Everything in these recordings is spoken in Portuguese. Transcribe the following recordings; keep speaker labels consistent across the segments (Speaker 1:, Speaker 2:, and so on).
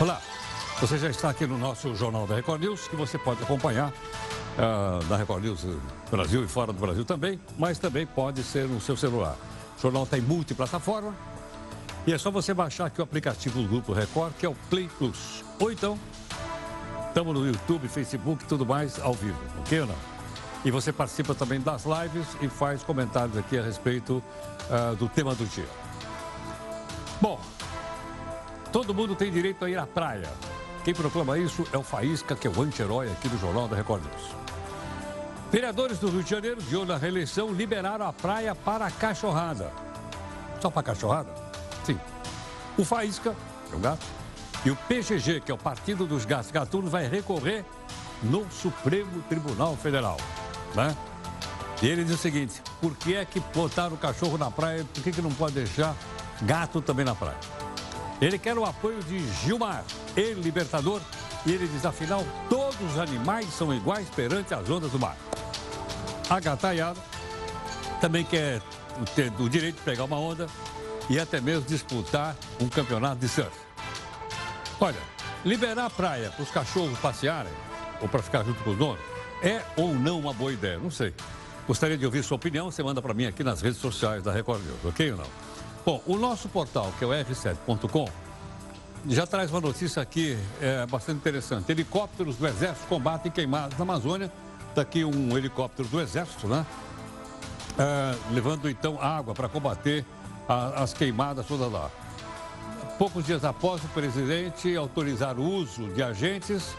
Speaker 1: Olá, você já está aqui no nosso Jornal da Record News, que você pode acompanhar uh, da Record News Brasil e fora do Brasil também, mas também pode ser no seu celular. O jornal está em multiplataforma e é só você baixar aqui o aplicativo do Grupo Record, que é o Play Plus. Ou então, estamos no YouTube, Facebook e tudo mais ao vivo, ok ou não? E você participa também das lives e faz comentários aqui a respeito uh, do tema do dia. Bom, todo mundo tem direito a ir à praia. Quem proclama isso é o Faísca, que é o anti-herói aqui do Jornal da Record News. Vereadores do Rio de Janeiro, de olho na reeleição, liberaram a praia para a cachorrada. Só para a cachorrada? Sim. O Faísca, que é um gato, e o PGG, que é o Partido dos Gatos Gatunos, vai recorrer no Supremo Tribunal Federal. Né? E ele diz o seguinte: por que é que botaram o cachorro na praia? Por que, que não pode deixar gato também na praia? Ele quer o apoio de Gilmar, ele libertador, e ele diz: afinal, todos os animais são iguais perante as ondas do mar. A gataiada também quer ter o direito de pegar uma onda e até mesmo disputar um campeonato de surf. Olha, liberar a praia para os cachorros passearem ou para ficar junto com os donos é ou não uma boa ideia? Não sei. Gostaria de ouvir sua opinião, você manda para mim aqui nas redes sociais da Record News, ok ou não? Bom, o nosso portal, que é o r7.com, já traz uma notícia aqui é, bastante interessante. Helicópteros do Exército combatem queimadas na Amazônia. Está aqui um helicóptero do Exército, né? É, levando então água para combater a, as queimadas todas lá. Poucos dias após o presidente autorizar o uso de agentes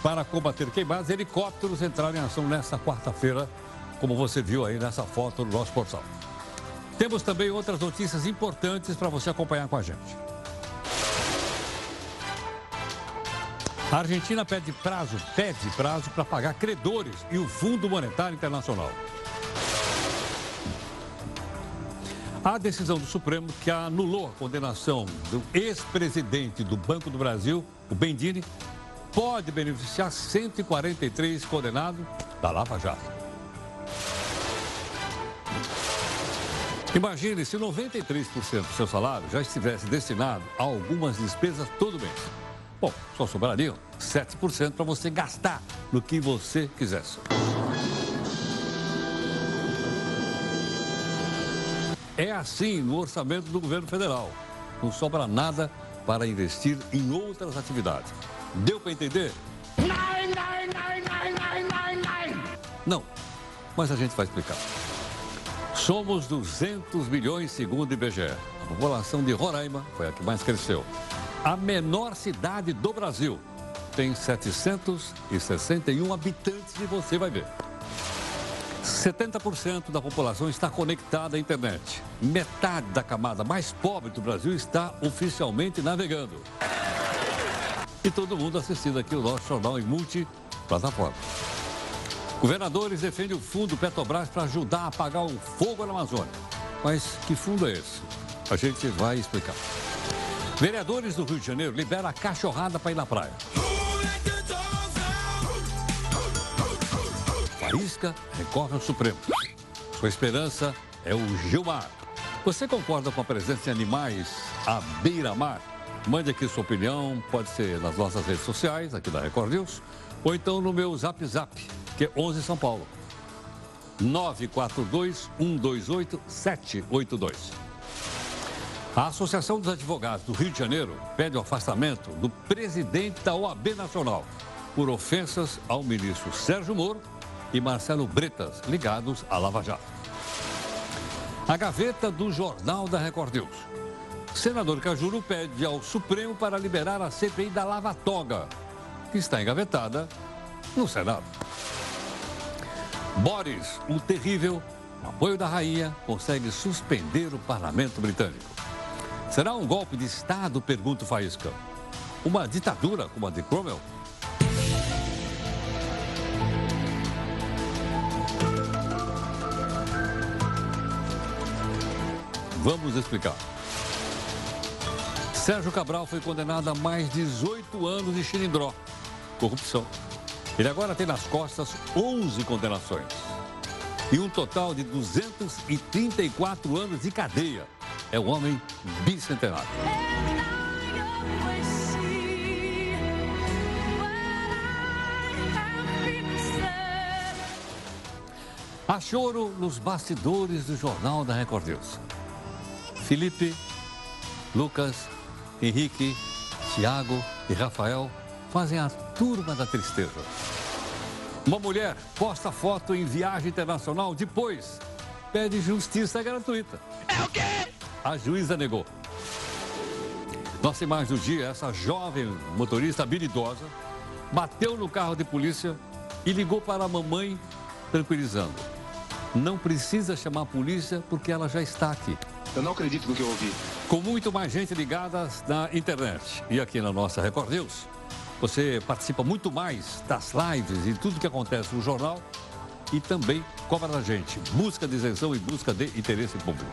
Speaker 1: para combater queimadas, helicópteros entraram em ação nesta quarta-feira, como você viu aí nessa foto do nosso portal. Temos também outras notícias importantes para você acompanhar com a gente. A Argentina pede prazo, pede prazo para pagar credores e o Fundo Monetário Internacional. A decisão do Supremo que anulou a condenação do ex-presidente do Banco do Brasil, o Bendini, pode beneficiar 143 condenados da Lava Jato. Imagine se 93% do seu salário já estivesse destinado a algumas despesas todo mês. Bom, só sobrariam 7% para você gastar no que você quisesse. É assim no orçamento do governo federal. Não sobra nada para investir em outras atividades. Deu para entender? Não, mas a gente vai explicar. Somos 200 milhões segundo o IBGE. A população de Roraima foi a que mais cresceu. A menor cidade do Brasil tem 761 habitantes e você vai ver. 70% da população está conectada à internet. Metade da camada mais pobre do Brasil está oficialmente navegando. E todo mundo assistindo aqui o nosso jornal em multiplataforma. Governadores defendem o fundo Petrobras para ajudar a apagar o fogo na Amazônia. Mas que fundo é esse? A gente vai explicar. Vereadores do Rio de Janeiro liberam a cachorrada para ir na praia. Faísca recorre ao Supremo. Sua esperança é o Gilmar. Você concorda com a presença de animais à beira-mar? Mande aqui sua opinião, pode ser nas nossas redes sociais, aqui da Record News, ou então no meu Zap Zap, que é 11 São Paulo. 942-128-782. A Associação dos Advogados do Rio de Janeiro pede o afastamento do presidente da OAB Nacional por ofensas ao ministro Sérgio Moro e Marcelo Bretas, ligados à Lava Jato. A gaveta do Jornal da Record News. Senador Cajuru pede ao Supremo para liberar a CPI da Lava Toga, que está engavetada no Senado. Boris, o terrível, com apoio da rainha, consegue suspender o parlamento britânico. Será um golpe de Estado? Pergunta o Faísca. Uma ditadura como a de Cromwell? Vamos explicar. Sérgio Cabral foi condenado a mais 18 anos de xilindró, corrupção. Ele agora tem nas costas 11 condenações e um total de 234 anos de cadeia. é um homem bicentenário. Há choro nos bastidores do Jornal da Record News. Felipe, Lucas, Henrique, Tiago e Rafael fazem a turma da tristeza. Uma mulher posta foto em viagem internacional, depois pede justiça gratuita. É o quê? A juíza negou. Nossa imagem do dia, essa jovem motorista habilidosa bateu no carro de polícia e ligou para a mamãe tranquilizando. Não precisa chamar a polícia porque ela já está aqui.
Speaker 2: Eu não acredito no que eu ouvi.
Speaker 1: Com muito mais gente ligada na internet e aqui na nossa Record News, você participa muito mais das lives e tudo que acontece no jornal e também cobra da gente. Busca de isenção e busca de interesse público.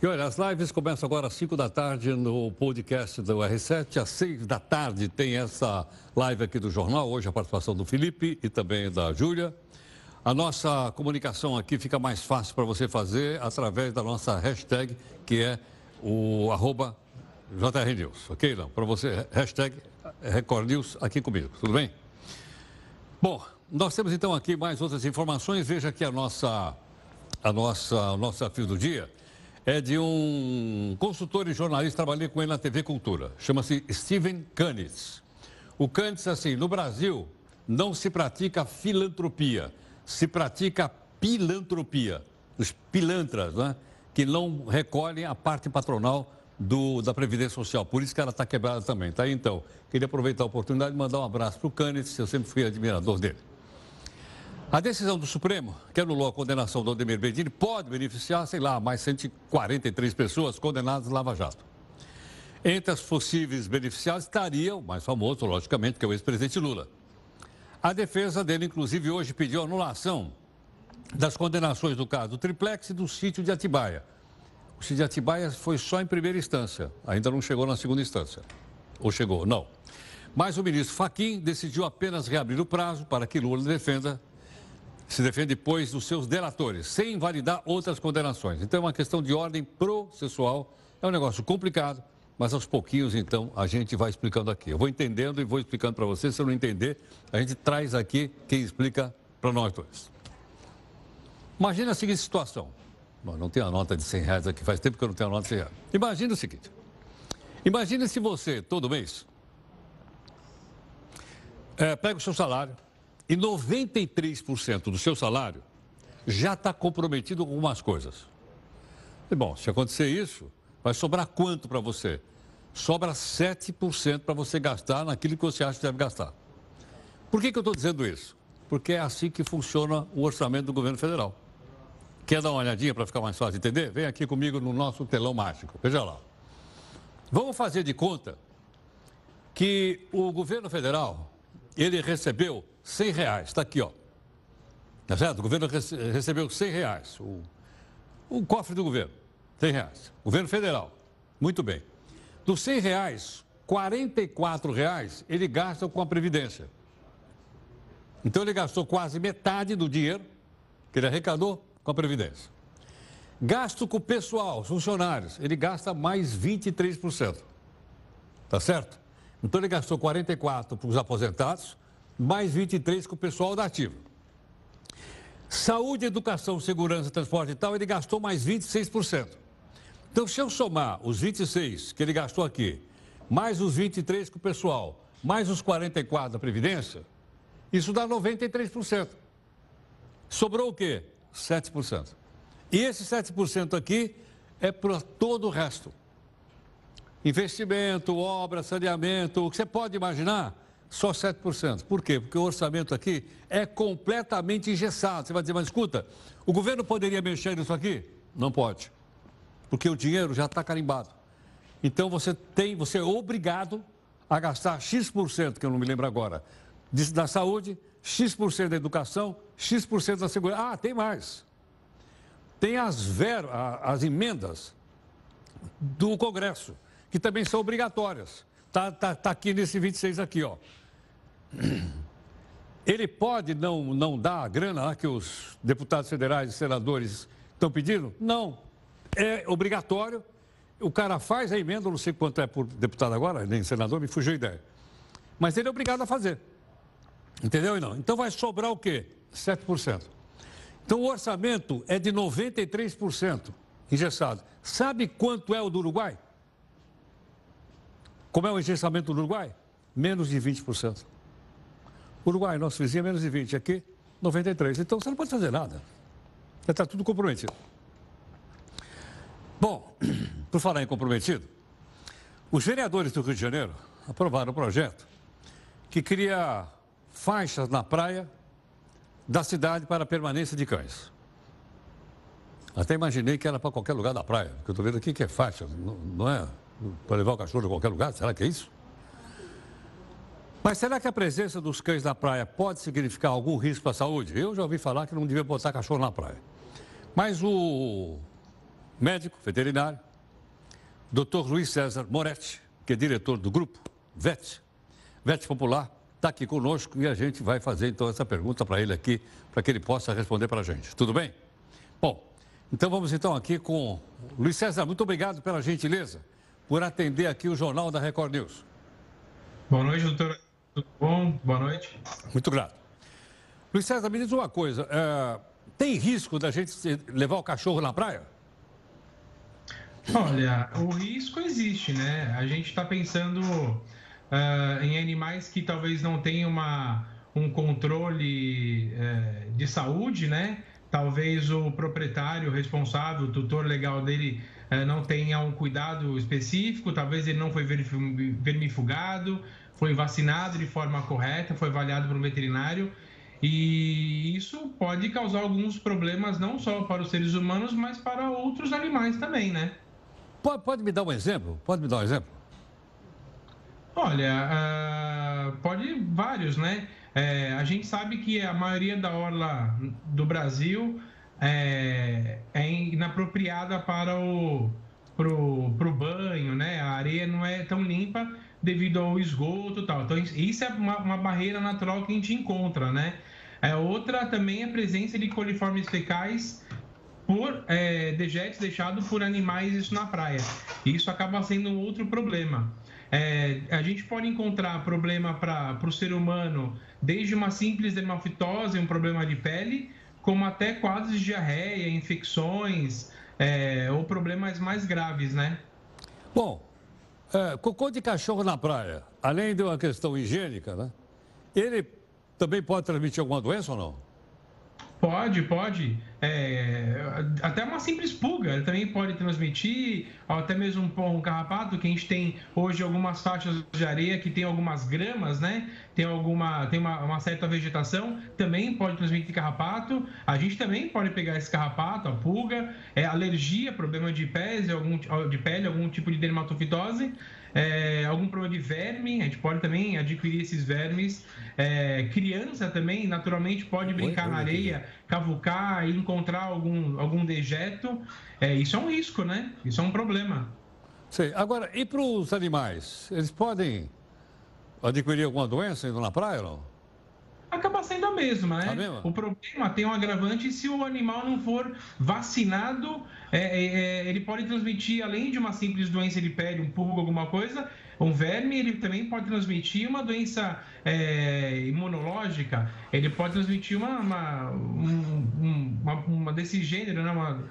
Speaker 1: E olha, as lives começam agora às 5 da tarde no podcast do R7. Às 6 da tarde tem essa live aqui do jornal. Hoje a participação do Felipe e também da Júlia. A nossa comunicação aqui fica mais fácil para você fazer através da nossa hashtag, que é o arroba JRNews, ok? Não, para você, hashtag Record News aqui comigo, tudo bem? Bom, nós temos então aqui mais outras informações. Veja aqui a nossa, a nossa, o nosso desafio do dia é de um consultor e jornalista, trabalhei com ele na TV Cultura. Chama-se Steven Canitz. O Canitz, assim, no Brasil não se pratica filantropia, se pratica pilantropia. Os pilantras, né? Que não recolhem a parte patronal do, da Previdência Social. Por isso que ela está quebrada também, tá? Então, queria aproveitar a oportunidade de mandar um abraço para o Canitz, eu sempre fui admirador dele. A decisão do Supremo, que anulou a condenação do Odemir Bedini, pode beneficiar, sei lá, mais 143 pessoas condenadas Lava Jato. Entre as possíveis beneficiadas estaria o mais famoso, logicamente, que é o ex-presidente Lula. A defesa dele, inclusive, hoje pediu anulação das condenações do caso Triplex e do sítio de Atibaia. O sítio de Atibaia foi só em primeira instância, ainda não chegou na segunda instância. Ou chegou? Não. Mas o ministro Faquim decidiu apenas reabrir o prazo para que Lula defenda se defende, depois dos seus delatores, sem invalidar outras condenações. Então, é uma questão de ordem processual. É um negócio complicado, mas aos pouquinhos, então, a gente vai explicando aqui. Eu vou entendendo e vou explicando para você. Se eu não entender, a gente traz aqui quem explica para nós dois. Imagina a seguinte situação. Bom, não tenho a nota de 100 reais aqui, faz tempo que eu não tenho a nota de 100 reais. Imagina o seguinte. Imagina se você, todo mês, é, pega o seu salário, e 93% do seu salário já está comprometido com algumas coisas. E, bom, se acontecer isso, vai sobrar quanto para você? Sobra 7% para você gastar naquilo que você acha que deve gastar. Por que, que eu estou dizendo isso? Porque é assim que funciona o orçamento do governo federal. Quer dar uma olhadinha para ficar mais fácil de entender? Vem aqui comigo no nosso telão mágico. Veja lá. Vamos fazer de conta que o governo federal, ele recebeu 100 reais, está aqui, ó. Tá certo? O governo rece recebeu 100 reais. O, o cofre do governo, 100 reais. Governo federal, muito bem. Dos 100 reais, 44 reais ele gasta com a Previdência. Então ele gastou quase metade do dinheiro que ele arrecadou com a Previdência. Gasto com o pessoal, funcionários, ele gasta mais 23%. Tá certo? Então ele gastou 44 para os aposentados, mais 23 com o pessoal da ativa. Saúde, educação, segurança, transporte e tal, ele gastou mais 26%. Então, se eu somar os 26 que ele gastou aqui, mais os 23 com o pessoal, mais os 44 da Previdência, isso dá 93%. Sobrou o quê? 7%. E esse 7% aqui é para todo o resto. Investimento, obra, saneamento, o que você pode imaginar, só 7%. Por quê? Porque o orçamento aqui é completamente engessado. Você vai dizer, mas escuta, o governo poderia mexer nisso aqui? Não pode. Porque o dinheiro já está carimbado. Então você tem, você é obrigado a gastar X%, que eu não me lembro agora, da saúde, X% da educação, X% da segurança. Ah, tem mais. Tem as, ver, as emendas do Congresso, que também são obrigatórias. Está tá, tá aqui nesse 26 aqui, ó. ele pode não, não dar a grana lá que os deputados federais e senadores estão pedindo? Não. É obrigatório. O cara faz a emenda, não sei quanto é por deputado agora, nem senador, me fugiu a ideia. Mas ele é obrigado a fazer. Entendeu? Não? Então vai sobrar o quê? 7%. Então o orçamento é de 93% engessado. Sabe quanto é o do Uruguai? Como é o engessamento do Uruguai? Menos de 20%. Uruguai, nosso vizinho, é menos de 20%. Aqui, 93%. Então você não pode fazer nada. Já está tudo comprometido. Por falar em comprometido, os vereadores do Rio de Janeiro aprovaram um projeto que cria faixas na praia da cidade para permanência de cães. Até imaginei que era para qualquer lugar da praia, porque eu estou vendo aqui que é faixa, não, não é para levar o cachorro a qualquer lugar, será que é isso? Mas será que a presença dos cães na praia pode significar algum risco para a saúde? Eu já ouvi falar que não devia botar cachorro na praia. Mas o médico veterinário, Dr. Luiz César Moretti, que é diretor do grupo VET, VET Popular, está aqui conosco e a gente vai fazer então essa pergunta para ele aqui, para que ele possa responder para a gente. Tudo bem? Bom, então vamos então aqui com Luiz César. Muito obrigado pela gentileza por atender aqui o Jornal da Record News.
Speaker 2: Boa noite, doutor. Tudo bom? Boa noite.
Speaker 1: Muito grato. Luiz César, me diz uma coisa. É, tem risco da gente levar o cachorro na praia?
Speaker 2: Olha, o risco existe, né? A gente está pensando uh, em animais que talvez não tenham uma, um controle uh, de saúde, né? Talvez o proprietário responsável, o tutor legal dele uh, não tenha um cuidado específico, talvez ele não foi vermifugado, foi vacinado de forma correta, foi avaliado por um veterinário. E isso pode causar alguns problemas não só para os seres humanos, mas para outros animais também, né?
Speaker 1: Pode, pode me dar um exemplo? Pode me dar um exemplo?
Speaker 2: Olha, uh, pode vários, né? É, a gente sabe que a maioria da orla do Brasil é, é inapropriada para o pro, pro banho, né? A areia não é tão limpa devido ao esgoto e tal. Então, isso é uma, uma barreira natural que a gente encontra, né? É, outra também é a presença de coliformes fecais por é, dejetos deixados por animais isso na praia. E isso acaba sendo outro problema. É, a gente pode encontrar problema para o ser humano, desde uma simples dermatose, um problema de pele, como até quadros de diarreia, infecções é, ou problemas mais graves, né?
Speaker 1: Bom, é, cocô de cachorro na praia, além de uma questão higiênica, né? Ele também pode transmitir alguma doença ou não?
Speaker 2: Pode, pode. É, até uma simples pulga também pode transmitir, até mesmo um, um carrapato, que a gente tem hoje algumas faixas de areia que tem algumas gramas, né? Tem alguma, tem uma, uma, certa vegetação, também pode transmitir carrapato. A gente também pode pegar esse carrapato, a pulga, é, alergia, problema de pele, algum, de pele, algum tipo de dermatofitose é, algum problema de verme, a gente pode também adquirir esses vermes. É, criança também, naturalmente, pode brincar na areia, cavucar e encontrar algum, algum dejeto. É, isso é um risco, né? Isso é um problema.
Speaker 1: Sim. Agora, e para os animais? Eles podem adquirir alguma doença indo na praia ou não?
Speaker 2: Acaba sendo a mesma, né? Mesma? O problema tem um agravante se o animal não for vacinado, é, é, é, ele pode transmitir, além de uma simples doença de pele, um pulgo, alguma coisa, um verme, ele também pode transmitir uma doença é, imunológica, ele pode transmitir uma, uma, um, uma, uma desse gênero, né? Uma...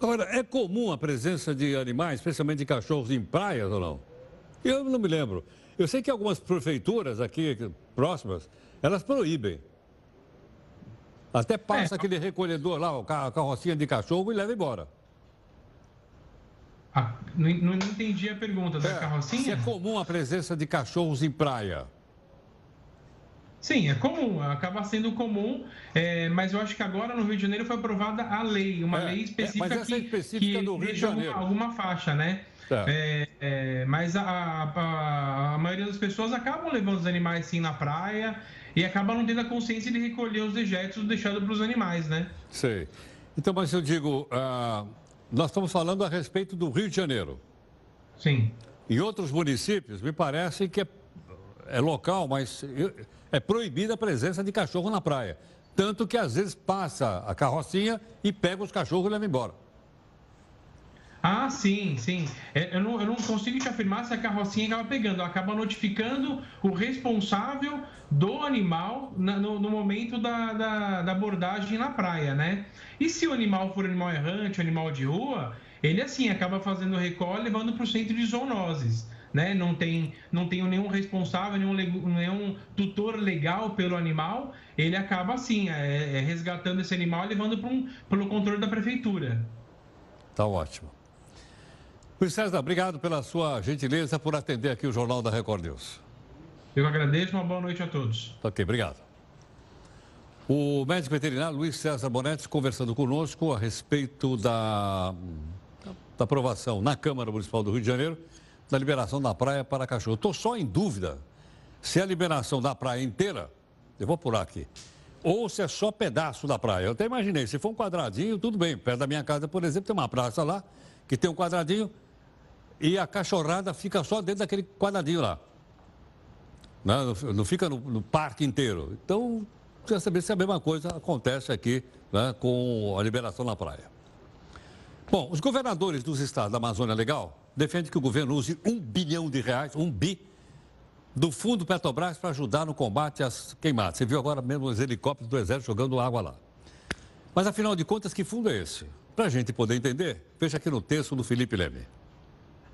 Speaker 1: Agora, é comum a presença de animais, especialmente de cachorros, em praias ou não? Eu não me lembro. Eu sei que algumas prefeituras aqui próximas, elas proíbem. Até passa é. aquele recolhedor lá, a carrocinha de cachorro e leva embora.
Speaker 2: Ah, não, não, entendi a pergunta da é, carrocinha.
Speaker 1: Se é comum a presença de cachorros em praia.
Speaker 2: Sim, é comum, acaba sendo comum, é, mas eu acho que agora no Rio de Janeiro foi aprovada a lei, uma é, lei específica
Speaker 1: mas essa
Speaker 2: que,
Speaker 1: específica
Speaker 2: que
Speaker 1: do Rio de Janeiro.
Speaker 2: Alguma faixa, né? Tá. É, é, mas a, a, a, maioria das pessoas acabam levando os animais sim na praia e acabam não tendo a consciência de recolher os dejetos deixados para os animais, né?
Speaker 1: Sei. Então, mas eu digo, uh, nós estamos falando a respeito do Rio de Janeiro.
Speaker 2: Sim.
Speaker 1: Em outros municípios, me parece que é, é local, mas é proibida a presença de cachorro na praia. Tanto que às vezes passa a carrocinha e pega os cachorros e leva embora.
Speaker 2: Ah, sim, sim. É, eu não, eu não consigo te afirmar se a carrocinha acaba pegando. Ela acaba notificando o responsável do animal na, no, no, momento da, da, da, abordagem na praia, né? E se o animal for animal errante, animal de rua, ele assim acaba fazendo recall levando para o centro de zoonoses. Né? Não tem, não tem nenhum responsável, nenhum, nenhum tutor legal pelo animal, ele acaba assim, é, é resgatando esse animal levando para um, pelo controle da prefeitura.
Speaker 1: Tá ótimo. Luiz César, obrigado pela sua gentileza por atender aqui o Jornal da Record News.
Speaker 2: Eu agradeço, uma boa noite a todos.
Speaker 1: Ok, obrigado. O médico veterinário Luiz César Bonetti conversando conosco a respeito da, da aprovação na Câmara Municipal do Rio de Janeiro da liberação da praia para cachorro. Estou só em dúvida se é a liberação da praia inteira, eu vou apurar aqui, ou se é só pedaço da praia. Eu até imaginei, se for um quadradinho, tudo bem. Perto da minha casa, por exemplo, tem uma praça lá que tem um quadradinho, e a cachorrada fica só dentro daquele quadradinho lá. Não, não fica no, no, parque inteiro. Então, precisa saber se a mesma coisa acontece aqui né, com a liberação na praia. Bom, os governadores dos estados da Amazônia Legal defendem que o governo use um bilhão de reais, um bi, do fundo Petrobras para ajudar no combate às queimadas. Você viu agora mesmo os helicópteros do Exército jogando água lá. Mas, afinal de contas, que fundo é esse? Para a gente poder entender, veja aqui no texto do Felipe Leme.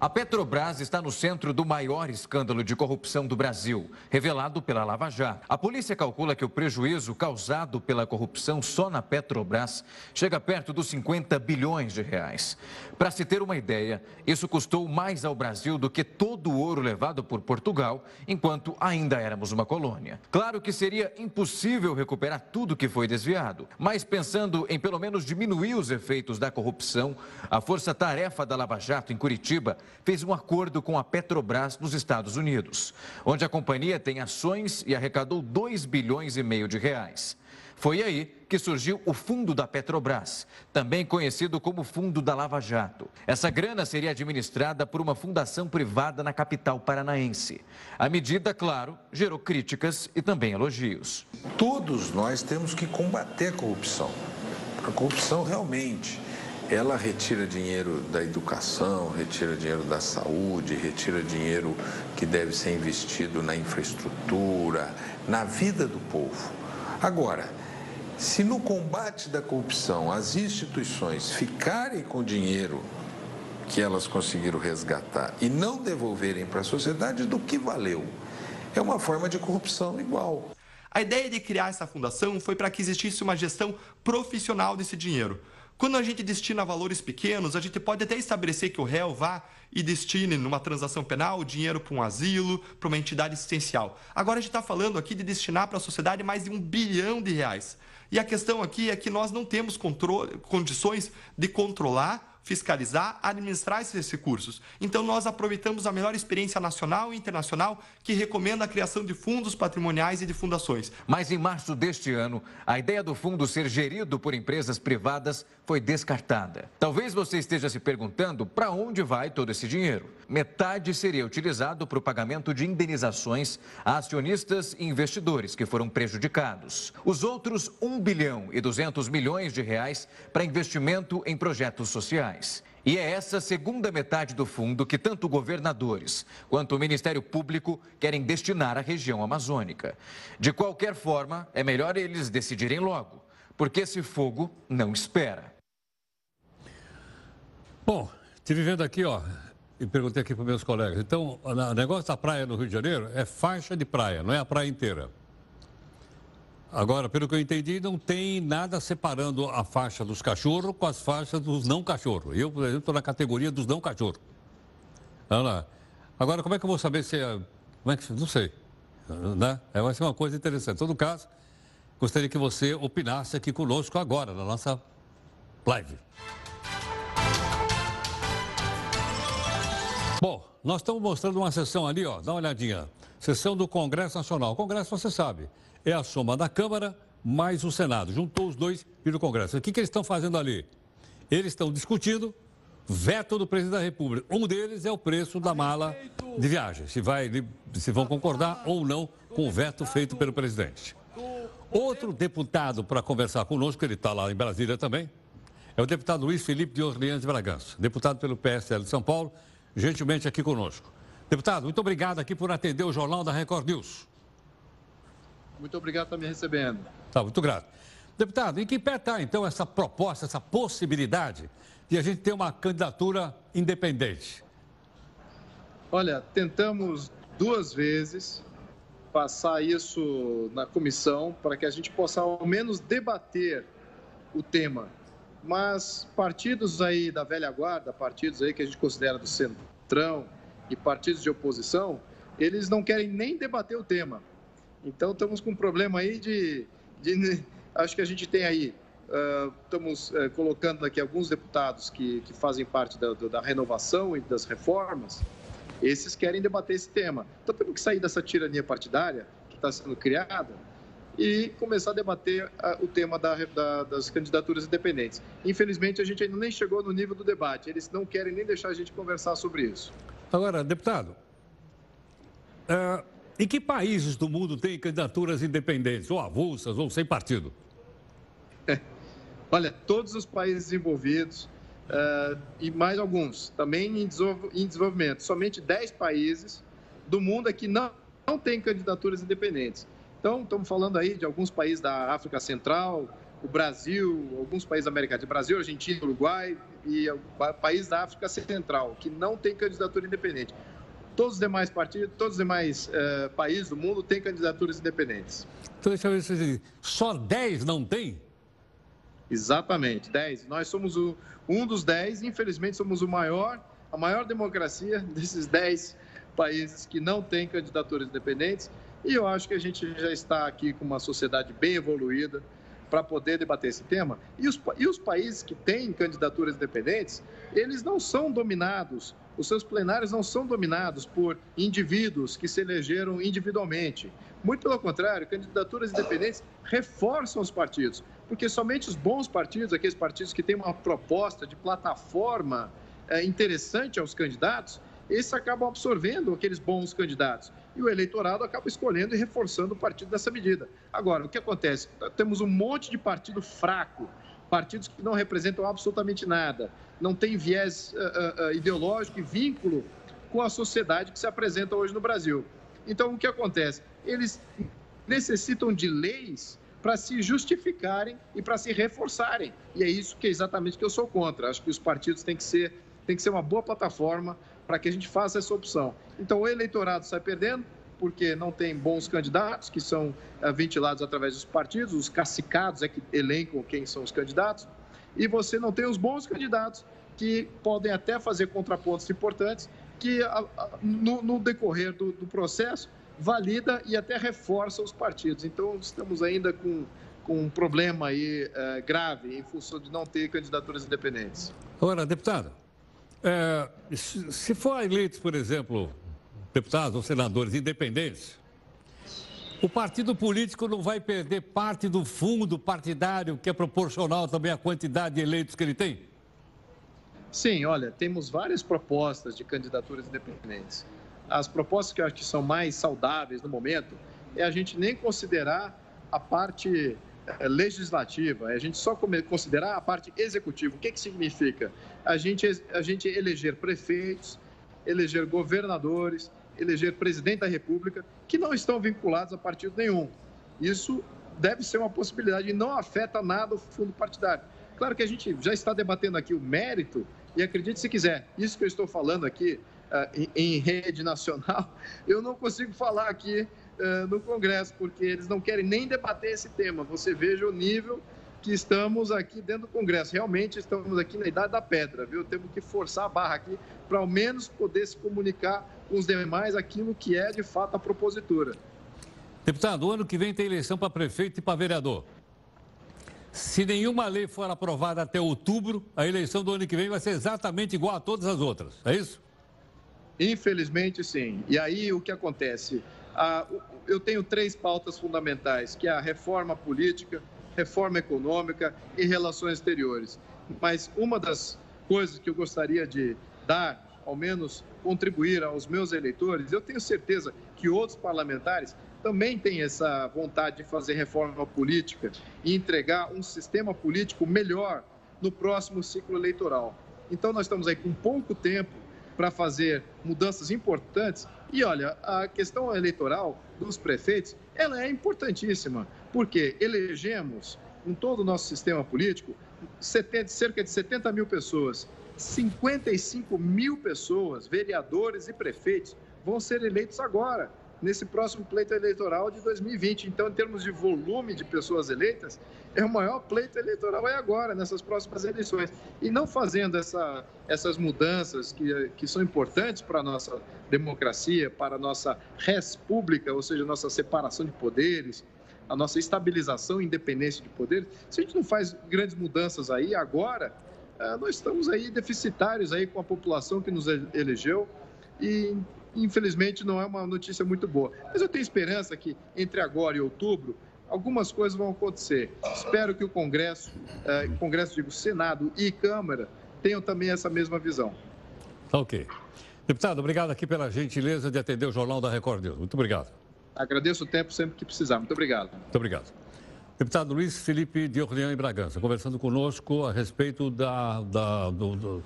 Speaker 3: A Petrobras está no centro do maior escândalo de corrupção do Brasil, revelado pela Lava Jato. A polícia calcula que o prejuízo causado pela corrupção só na Petrobras chega perto dos 50 bilhões de reais. Para se ter uma ideia, isso custou mais ao Brasil do que todo o ouro levado por Portugal, enquanto ainda éramos uma colônia. Claro que seria impossível recuperar tudo que foi desviado, mas pensando em pelo menos diminuir os efeitos da corrupção, a força-tarefa da Lava Jato em Curitiba fez um acordo com a Petrobras nos Estados Unidos, onde a companhia tem ações e arrecadou 2 bilhões e meio de reais. Foi aí que surgiu o Fundo da Petrobras, também conhecido como Fundo da Lava Jato. Essa grana seria administrada por uma fundação privada na capital paranaense. A medida, claro, gerou críticas e também elogios.
Speaker 4: Todos nós temos que combater a corrupção. A corrupção realmente ela retira dinheiro da educação, retira dinheiro da saúde, retira dinheiro que deve ser investido na infraestrutura, na vida do povo. Agora, se no combate da corrupção as instituições ficarem com dinheiro que elas conseguiram resgatar e não devolverem para a sociedade, do que valeu? É uma forma de corrupção igual.
Speaker 5: A ideia de criar essa fundação foi para que existisse uma gestão profissional desse dinheiro. Quando a gente destina valores pequenos, a gente pode até estabelecer que o réu vá e destine numa transação penal dinheiro para um asilo, para uma entidade assistencial. Agora a gente está falando aqui de destinar para a sociedade mais de um bilhão de reais. E a questão aqui é que nós não temos condições de controlar fiscalizar, administrar esses recursos. Então, nós aproveitamos a melhor experiência nacional e internacional que recomenda a criação de fundos patrimoniais e de fundações.
Speaker 3: Mas em março deste ano, a ideia do fundo ser gerido por empresas privadas foi descartada. Talvez você esteja se perguntando para onde vai todo esse dinheiro. Metade seria utilizado para o pagamento de indenizações a acionistas e investidores que foram prejudicados. Os outros 1 bilhão e 200 milhões de reais para investimento em projetos sociais. E é essa segunda metade do fundo que tanto governadores quanto o Ministério Público querem destinar à região amazônica. De qualquer forma, é melhor eles decidirem logo, porque esse fogo não espera.
Speaker 1: Bom, estive vendo aqui, ó, e perguntei aqui para meus colegas. Então, o negócio da praia no Rio de Janeiro é faixa de praia, não é a praia inteira. Agora, pelo que eu entendi, não tem nada separando a faixa dos cachorros com as faixas dos não cachorros. Eu, por exemplo, estou na categoria dos não cachorros. Agora, como é que eu vou saber se é. Como é que. Não sei. Né? É, vai ser uma coisa interessante. Em todo caso, gostaria que você opinasse aqui conosco agora, na nossa live. Bom, nós estamos mostrando uma sessão ali, ó, dá uma olhadinha. Sessão do Congresso Nacional. O Congresso, você sabe, é a soma da Câmara mais o Senado. Juntou os dois e o Congresso. O que, que eles estão fazendo ali? Eles estão discutindo veto do presidente da República. Um deles é o preço da mala de viagem, se, vai, se vão concordar ou não com o veto feito pelo presidente. Outro deputado para conversar conosco, ele está lá em Brasília também, é o deputado Luiz Felipe de Orleans de Bragança, deputado pelo PSL de São Paulo, gentilmente aqui conosco. Deputado, muito obrigado aqui por atender o Jornal da Record News.
Speaker 6: Muito obrigado por estar me recebendo.
Speaker 1: Tá, muito grato. Deputado, em que pé está então essa proposta, essa possibilidade de a gente ter uma candidatura independente?
Speaker 6: Olha, tentamos duas vezes passar isso na comissão para que a gente possa ao menos debater o tema. Mas partidos aí da velha guarda, partidos aí que a gente considera do centrão e partidos de oposição, eles não querem nem debater o tema. Então estamos com um problema aí de, de acho que a gente tem aí Uh, estamos uh, colocando aqui alguns deputados que, que fazem parte da, da, renovação e das reformas, esses querem debater esse tema. Então temos que sair dessa tirania partidária que está sendo criada e começar a debater uh, o tema da, da, das candidaturas independentes. Infelizmente, a gente ainda nem chegou no nível do debate, eles não querem nem deixar a gente conversar sobre isso.
Speaker 1: Agora, deputado, uh, em que países do mundo tem candidaturas independentes, ou avulsas, ou sem partido?
Speaker 6: Olha, todos os países desenvolvidos uh, e mais alguns também em desenvolvimento. Somente 10 países do mundo aqui não, não têm candidaturas independentes. Então, estamos falando aí de alguns países da África Central, o Brasil, alguns países da América do Brasil, Argentina, Uruguai e países da África Central, que não têm candidatura independente. Todos os demais partidos, todos os demais uh, países do mundo têm candidaturas independentes.
Speaker 1: Então, deixa eu ver se só 10 não têm?
Speaker 6: Exatamente, 10. Nós somos o, um dos 10, infelizmente somos o maior, a maior democracia desses 10 países que não têm candidaturas independentes. E eu acho que a gente já está aqui com uma sociedade bem evoluída para poder debater esse tema. E os, e os países que têm candidaturas independentes, eles não são dominados, os seus plenários não são dominados por indivíduos que se elegeram individualmente. Muito pelo contrário, candidaturas independentes reforçam os partidos, porque somente os bons partidos, aqueles partidos que têm uma proposta de plataforma é, interessante aos candidatos, esses acabam absorvendo aqueles bons candidatos. E o eleitorado acaba escolhendo e reforçando o partido dessa medida. Agora, o que acontece? Temos um monte de partido fraco, partidos que não representam absolutamente nada, não tem viés uh, uh, ideológico e vínculo com a sociedade que se apresenta hoje no Brasil. Então, o que acontece? Eles necessitam de leis para se justificarem e para se reforçarem. E é isso que é exatamente que eu sou contra. Acho que os partidos têm que ser, têm que ser uma boa plataforma para que a gente faça essa opção. Então, o eleitorado sai perdendo, porque não tem bons candidatos que são é, ventilados através dos partidos, os cacicados é que elencam quem são os candidatos, e você não tem os bons candidatos que podem até fazer contrapontos importantes, que no, no, decorrer do, do, processo valida e até reforça os partidos. Então, estamos ainda com, com um problema aí é, grave em função de não ter candidaturas independentes.
Speaker 1: Agora, deputado, é, se for eleitos, por exemplo, deputados ou senadores independentes, o partido político não vai perder parte do fundo partidário que é proporcional também à quantidade de eleitos que ele tem?
Speaker 6: Sim, olha, temos várias propostas de candidaturas independentes. As propostas que eu acho que são mais saudáveis no momento é a gente nem considerar a parte eh, legislativa, é a gente só considerar a parte executiva. O que, que significa? A gente, a gente eleger prefeitos, eleger governadores, eleger presidente da República, que não estão vinculados a partido nenhum. Isso deve ser uma possibilidade e não afeta nada o fundo partidário. Claro que a gente já está debatendo aqui o mérito, e acredite se quiser, isso que eu estou falando aqui uh, em, rede nacional, eu não consigo falar aqui uh, no Congresso, porque eles não querem nem debater esse tema. Você veja o nível que estamos aqui dentro do Congresso. Realmente estamos aqui na idade da pedra, viu? Temos que forçar a barra aqui para ao menos poder se comunicar com os demais aquilo que é de fato a propositura.
Speaker 1: Deputado, o ano que vem tem eleição para prefeito e para vereador. Se nenhuma lei for aprovada até outubro, a eleição do ano que vem vai ser exatamente igual a todas as outras. É isso?
Speaker 6: Infelizmente, sim. E aí o que acontece? eu tenho três pautas fundamentais, que é a reforma política, reforma econômica e relações exteriores. Mas uma das coisas que eu gostaria de dar, ao menos contribuir aos meus eleitores, eu tenho certeza que outros parlamentares também têm essa vontade de fazer reforma política e entregar um sistema político melhor no próximo ciclo eleitoral. Então, nós estamos aí com pouco tempo para fazer mudanças importantes. E olha, a questão eleitoral dos prefeitos, ela é importantíssima, porque elegemos, com todo o nosso sistema político, 70, cerca de 70 mil pessoas. 55 mil pessoas, vereadores e prefeitos, vão ser eleitos agora nesse próximo pleito eleitoral de 2020. Então, em termos de volume de pessoas eleitas, é o maior pleito eleitoral é agora, nessas próximas eleições. E não fazendo essa, essas mudanças que, que são importantes para a nossa democracia, para a nossa res pública, ou seja, nossa separação de poderes, a nossa estabilização independência de poderes, se a gente não faz grandes mudanças aí agora, eh, nós estamos aí deficitários aí com a população que nos elegeu e infelizmente não é uma notícia muito boa. Mas eu tenho esperança que entre agora e outubro algumas coisas vão acontecer. Espero que o Congresso, eh, Congresso digo Senado e Câmara tenham também essa mesma visão.
Speaker 1: Ok. Deputado, obrigado aqui pela gentileza de atender o Jornal da Record News. Muito obrigado.
Speaker 6: Agradeço o tempo sempre que precisar. Muito obrigado.
Speaker 1: Muito obrigado. Deputado Luiz Felipe de Orleans e Bragança, conversando conosco a respeito da, da, do, do,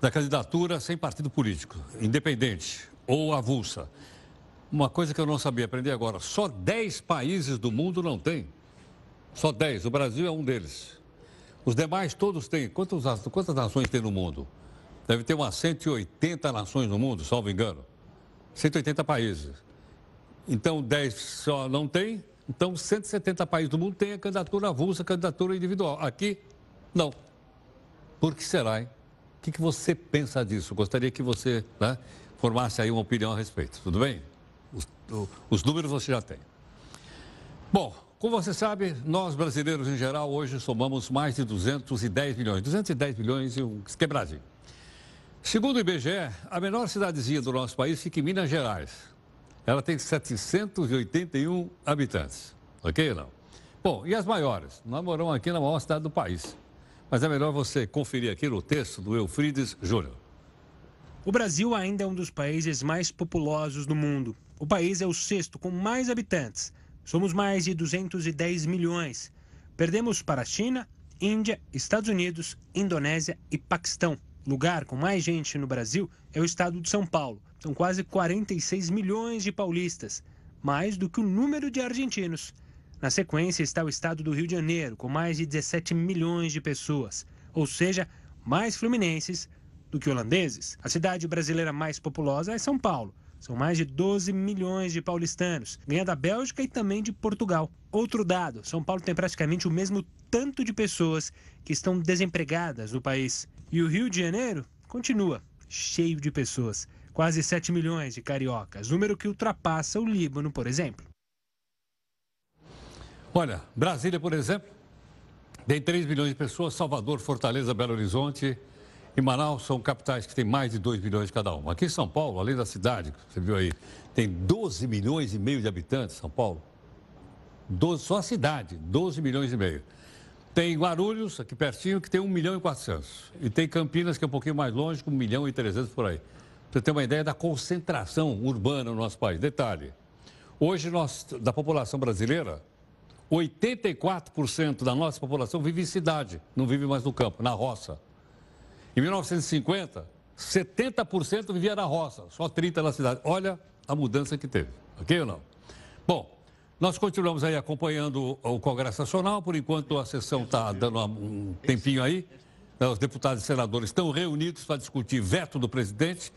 Speaker 1: da candidatura sem partido político, independente ou avulsa. Uma coisa que eu não sabia aprender agora: só 10 países do mundo não têm. Só 10. O Brasil é um deles. Os demais todos têm. Quantas, quantas nações tem no mundo? Deve ter umas 180 nações no mundo, salvo engano. 180 países. Então, 10 só não tem. Então, 170 países do mundo têm a candidatura avulsa, a candidatura individual. Aqui, não. Por que será, hein? O que, que você pensa disso? Gostaria que você né, formasse aí uma opinião a respeito. Tudo bem? Os, os números você já tem. Bom, como você sabe, nós brasileiros em geral hoje somamos mais de 210 milhões. 210 milhões e um quebradinho. Segundo o IBGE, a menor cidadezinha do nosso país fica em Minas Gerais. Ela tem 781 habitantes. Ok ou não? Bom, e as maiores? Nós moramos aqui na maior cidade do país. Mas é melhor você conferir aqui no texto do Eufrides Júnior.
Speaker 7: O Brasil ainda é um dos países mais populosos do mundo. O país é o sexto com mais habitantes. Somos mais de 210 milhões. Perdemos para a China, Índia, Estados Unidos, Indonésia e Paquistão. Lugar com mais gente no Brasil é o estado de São Paulo. São quase 46 milhões de paulistas, mais do que o número de argentinos. Na sequência está o estado do Rio de Janeiro, com mais de 17 milhões de pessoas, ou seja, mais fluminenses do que holandeses. A cidade brasileira mais populosa é São Paulo. São mais de 12 milhões de paulistanos. Ganha da Bélgica e também de Portugal. Outro dado: São Paulo tem praticamente o mesmo tanto de pessoas que estão desempregadas no país. E o Rio de Janeiro continua cheio de pessoas. Quase 7 milhões de cariocas, número que ultrapassa o Líbano, por exemplo.
Speaker 1: Olha, Brasília, por exemplo, tem 3 milhões de pessoas, Salvador, Fortaleza, Belo Horizonte, e Manaus são capitais que têm mais de 2 milhões cada uma. Aqui em São Paulo, além da cidade, você viu aí, tem 12 milhões e meio de habitantes, São Paulo. 12, só a cidade, 12 milhões e meio. Tem Guarulhos, aqui pertinho, que tem 1 milhão e 400. E tem Campinas, que é um pouquinho mais longe, com 1 milhão e 300 por aí. Você tem uma ideia da concentração urbana no nosso país. Detalhe, hoje nós, da população brasileira, 84% da nossa população vive em cidade, não vive mais no campo, na roça. Em 1950, 70% vivia na roça, só 30% na cidade. Olha a mudança que teve, ok ou não? Bom, nós continuamos aí acompanhando o Congresso Nacional, por enquanto a sessão está dando um tempinho aí. Os deputados e senadores estão reunidos para discutir veto do presidente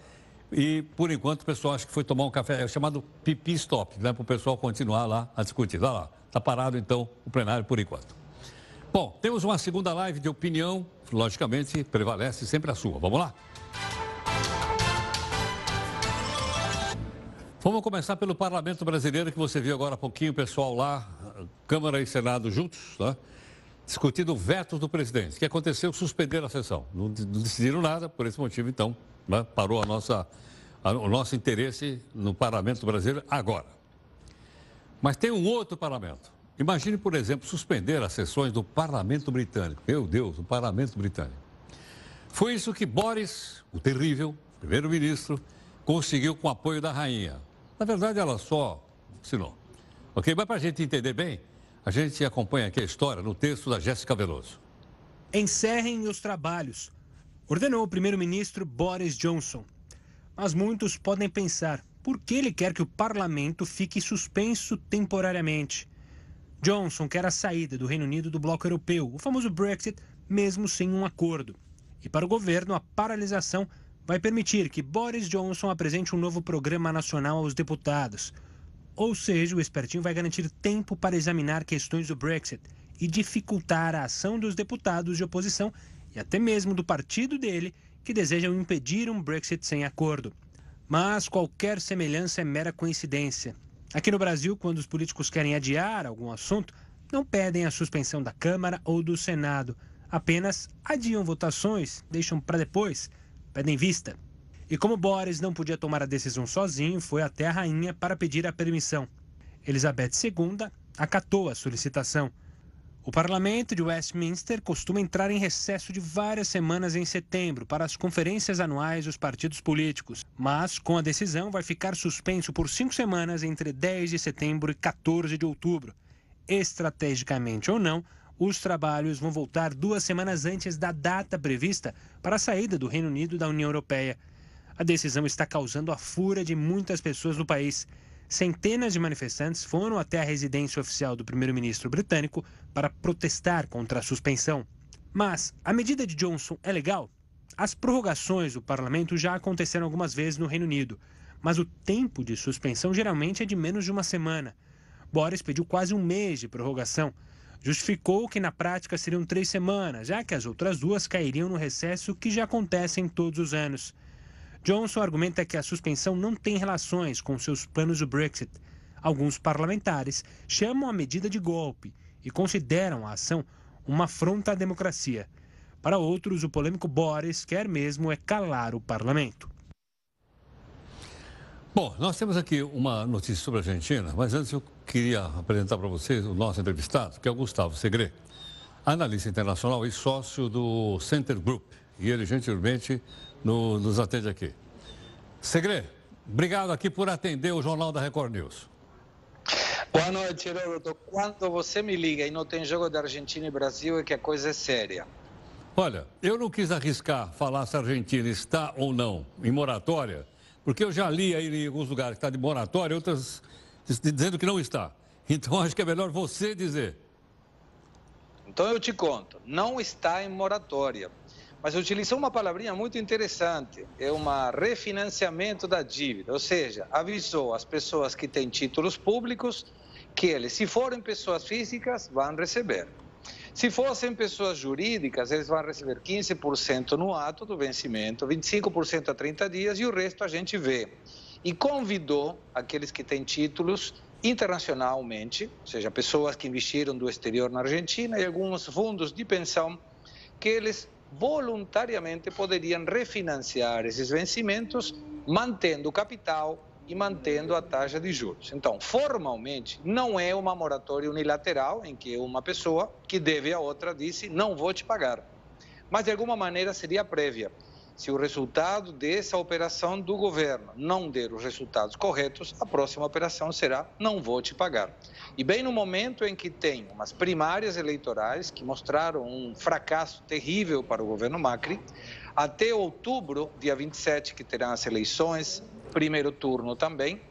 Speaker 1: e, por enquanto, o pessoal acha que foi tomar um café, é chamado pipi stop, né, para o pessoal continuar lá a discutir. Olha lá, está parado então o plenário por enquanto. Bom, temos uma segunda live de opinião, logicamente prevalece sempre a sua. Vamos lá? Vamos começar pelo Parlamento Brasileiro, que você viu agora há pouquinho, o pessoal lá, Câmara e Senado juntos, né? discutindo vetos do presidente. O que aconteceu? Suspenderam a sessão. Não, não decidiram nada, por esse motivo, então, né? parou a nossa, a, o nosso interesse no Parlamento Brasileiro agora. Mas tem um outro parlamento, Imagine, por exemplo, suspender as sessões do Parlamento Britânico. Meu Deus, o Parlamento Britânico. Foi isso que Boris, o terrível primeiro-ministro, conseguiu com o apoio da rainha. Na verdade, ela só assinou. Ok? Mas para a gente entender bem, a gente acompanha aqui a história no texto da Jéssica Veloso.
Speaker 7: Encerrem os trabalhos, ordenou o primeiro-ministro Boris Johnson. Mas muitos podem pensar, por que ele quer que o parlamento fique suspenso temporariamente? Johnson quer a saída do Reino Unido do bloco europeu, o famoso Brexit, mesmo sem um acordo. E para o governo, a paralisação vai permitir que Boris Johnson apresente um novo programa nacional aos deputados. Ou seja, o espertinho vai garantir tempo para examinar questões do Brexit e dificultar a ação dos deputados de oposição e até mesmo do partido dele que desejam impedir um Brexit sem acordo. Mas qualquer semelhança é mera coincidência. Aqui no Brasil, quando os políticos querem adiar algum assunto, não pedem a suspensão da Câmara ou do Senado. Apenas adiam votações, deixam para depois, pedem vista. E como Boris não podia tomar a decisão sozinho, foi até a rainha para pedir a permissão. Elizabeth II acatou a solicitação. O parlamento de Westminster costuma entrar em recesso de várias semanas em setembro para as conferências anuais dos partidos políticos, mas com a decisão vai ficar suspenso por cinco semanas entre 10 de setembro e 14 de outubro. Estrategicamente ou não, os trabalhos vão voltar duas semanas antes da data prevista para a saída do Reino Unido da União Europeia. A decisão está causando a fúria de muitas pessoas no país. Centenas de manifestantes foram até a residência oficial do primeiro-ministro britânico para protestar contra a suspensão. Mas a medida de Johnson é legal? As prorrogações do parlamento já aconteceram algumas vezes no Reino Unido, mas o tempo de suspensão geralmente é de menos de uma semana. Boris pediu quase um mês de prorrogação. Justificou que na prática seriam três semanas, já que as outras duas cairiam no recesso que já acontece em todos os anos. Johnson argumenta que a suspensão não tem relações com seus planos do Brexit. Alguns parlamentares chamam a medida de golpe e consideram a ação uma afronta à democracia. Para outros, o polêmico Boris quer mesmo é calar o parlamento.
Speaker 1: Bom, nós temos aqui uma notícia sobre a Argentina, mas antes eu queria apresentar para vocês o nosso entrevistado, que é o Gustavo Segre, analista internacional e sócio do Center Group. E ele gentilmente no, nos atende aqui. Segre, obrigado aqui por atender o Jornal da Record News.
Speaker 8: Boa noite, Heródoto. Quando você me liga e não tem jogo da Argentina e Brasil, é que a coisa é séria.
Speaker 1: Olha, eu não quis arriscar falar se a Argentina está ou não em moratória, porque eu já li aí em alguns lugares que está de moratória, outras dizendo que não está. Então acho que é melhor você dizer.
Speaker 8: Então eu te conto, não está em moratória mas utilizou uma palavrinha muito interessante, é um refinanciamento da dívida, ou seja, avisou as pessoas que têm títulos públicos que eles, se forem pessoas físicas, vão receber. Se fossem pessoas jurídicas, eles vão receber 15% no ato do vencimento, 25% a 30 dias e o resto a gente vê. E convidou aqueles que têm títulos internacionalmente, ou seja, pessoas que investiram do exterior na Argentina e alguns fundos de pensão, que eles voluntariamente poderiam refinanciar esses vencimentos, mantendo o capital e mantendo a taxa de juros. Então, formalmente, não é uma moratória unilateral em que uma pessoa que deve a outra disse não vou te pagar. Mas, de alguma maneira, seria prévia. Se o resultado dessa operação do governo não der os resultados corretos, a próxima operação será não vou te pagar. E bem no momento em que tem umas primárias eleitorais que mostraram um fracasso terrível para o governo Macri, até outubro, dia 27, que terão as eleições, primeiro turno também,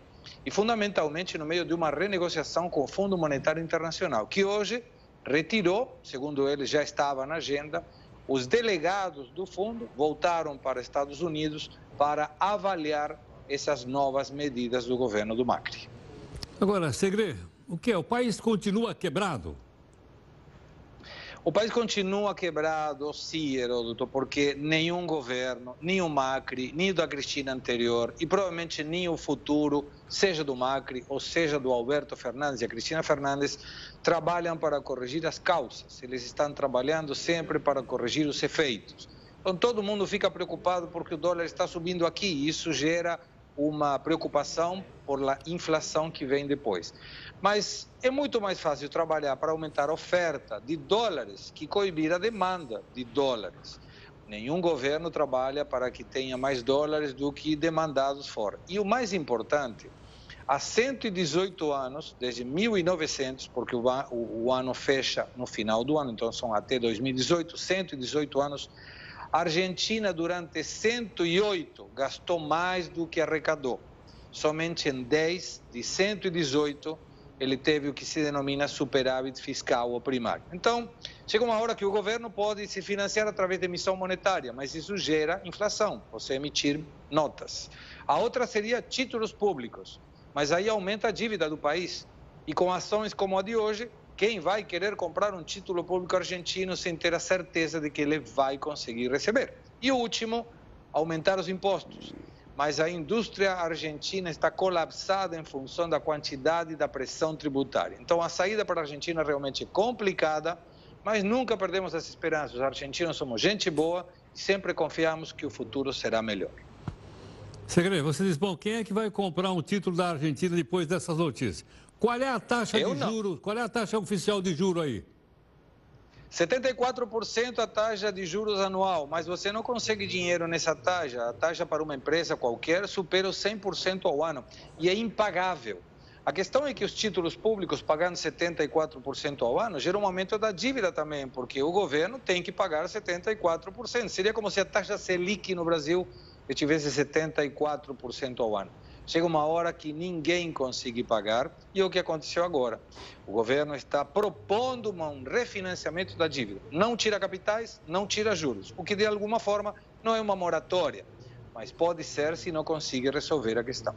Speaker 8: e fundamentalmente no meio de uma renegociação com o Fundo Monetário Internacional, que hoje retirou, segundo ele já estava na agenda, os delegados do fundo voltaram para Estados Unidos para avaliar essas novas medidas do governo do Macri.
Speaker 1: Agora, Segre, o que é? O país continua quebrado?
Speaker 8: O país continua quebrado, sim, Heródoto, porque nenhum governo, nem o Macri, nem o da Cristina anterior e provavelmente nem o futuro, seja do Macri ou seja do Alberto Fernandes e a Cristina Fernandes, trabalham para corrigir as causas. Eles estão trabalhando sempre para corrigir os efeitos. Então todo mundo fica preocupado porque o dólar está subindo aqui e isso gera uma preocupação por a inflação que vem depois. Mas é muito mais fácil trabalhar para aumentar a oferta de dólares que coibir a demanda de dólares. Nenhum governo trabalha para que tenha mais dólares do que demandados fora. E o mais importante, há 118 anos, desde 1900, porque o, o, ano fecha no final do ano, então são até 2018, 118 anos, a Argentina, durante 108, gastou mais do que arrecadou. Somente em 10 de 118 ele teve o que se denomina superávit fiscal ou primário. Então, chega uma hora que o governo pode se financiar através de emissão monetária, mas isso gera inflação, você emitir notas. A outra seria títulos públicos, mas aí aumenta a dívida do país. E com ações como a de hoje, quem vai querer comprar um título público argentino sem ter a certeza de que ele vai conseguir receber? E o último, aumentar os impostos mas a indústria argentina está colapsada em função da quantidade da pressão tributária. Então, a saída para a Argentina é realmente complicada, mas nunca perdemos as esperanças. Os argentinos somos gente boa e sempre confiamos que o futuro será melhor.
Speaker 1: Segredo, você diz, bom, quem é que vai comprar um título da Argentina depois dessas notícias? Qual é a taxa Eu de juros? Qual é a taxa oficial de juro aí?
Speaker 8: 74% a taxa de juros anual, mas você não consegue dinheiro nessa taxa. A taxa para uma empresa qualquer supera os 100% ao ano e é impagável. A questão é que os títulos públicos pagando 74% ao ano geram um aumento da dívida também, porque o governo tem que pagar 74%. Seria como se a taxa Selic no Brasil tivesse 74% ao ano. Chega uma hora que ninguém consegue pagar e é o que aconteceu agora. O governo está propondo um refinanciamento da dívida. Não tira capitais, não tira juros, o que de alguma forma não é uma moratória, mas pode ser se não conseguir resolver a questão.